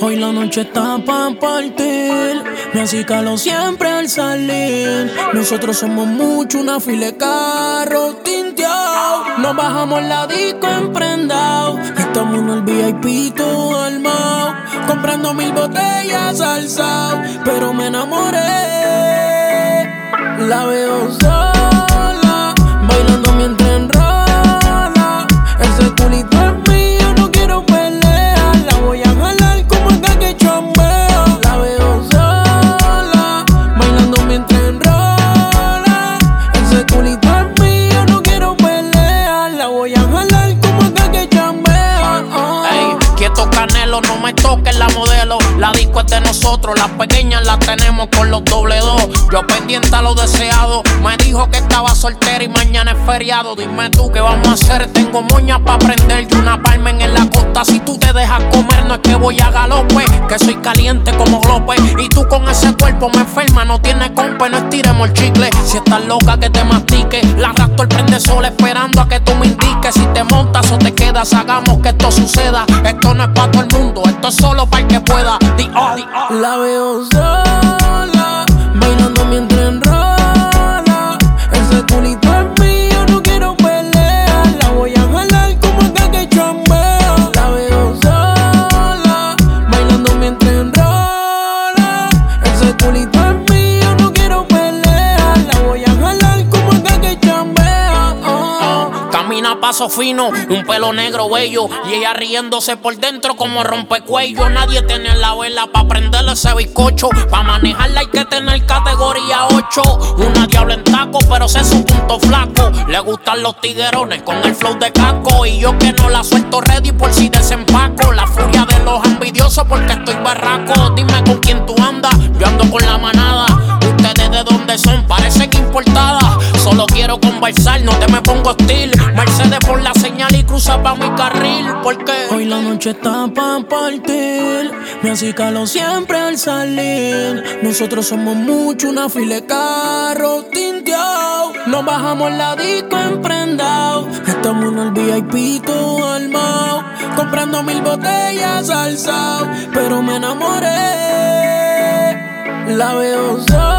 Hoy la noche está pa' partir. Me hace calor siempre al salir. Nosotros somos mucho, una fila de carros tinteados. Nos bajamos la disco emprendado. Estamos en el VIP todo armado. Comprando mil botellas alzado. Pero me enamoré. La veo no me toques la modelo. La disco es de nosotros, las pequeñas las tenemos con los doble dos. Yo pendiente a lo deseado, me dijo que estaba soltera y mañana es feriado. Dime tú qué vamos a hacer, tengo moñas para prender y una palma en la costa. Si tú te dejas comer, no es que voy a galope, que soy caliente como glope. Y tú con ese cuerpo me enferma, no tienes compa, no estiremos el chicle. Si estás loca que te mastique, la rapto el prende sol esperando a que hagamos que esto suceda. Esto no es para todo el mundo, esto es solo para el que pueda. Di oh, di oh. La veo sola, paso fino, un pelo negro bello. Y ella riéndose por dentro como rompecuello. Nadie tiene la vela para prenderle ese bizcocho. Para manejarla hay que tener categoría 8. Una diabla en taco, pero sé su punto flaco. Le gustan los tiguerones con el flow de caco. Y yo que no la suelto ready por si desempaco. La furia de los envidiosos porque estoy barraco. Dime con quién tú andas, yo ando con la manada. Ustedes de dónde son, parecen importadas. Solo quiero conversar, no te me pongo hostil. Cruza pa' mi carril. Porque Hoy la noche está pa' partir. Me hace calor siempre al salir. Nosotros somos mucho, una fila de carros tinteados. Nos bajamos la disco emprendado. Estamos en el VIP todo armado. Comprando mil botellas alzado. Pero me enamoré. La veo sola.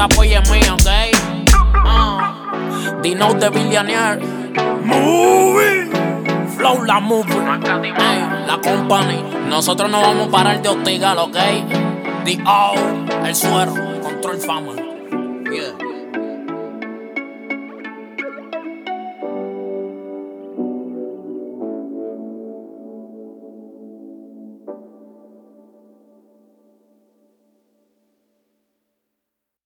Es mía, ok. Ah. Dino de Billionaire. Movie. Flow la movie. La company. Nosotros no vamos a parar de hostigar, ok. Di oh. El suero. Control fama.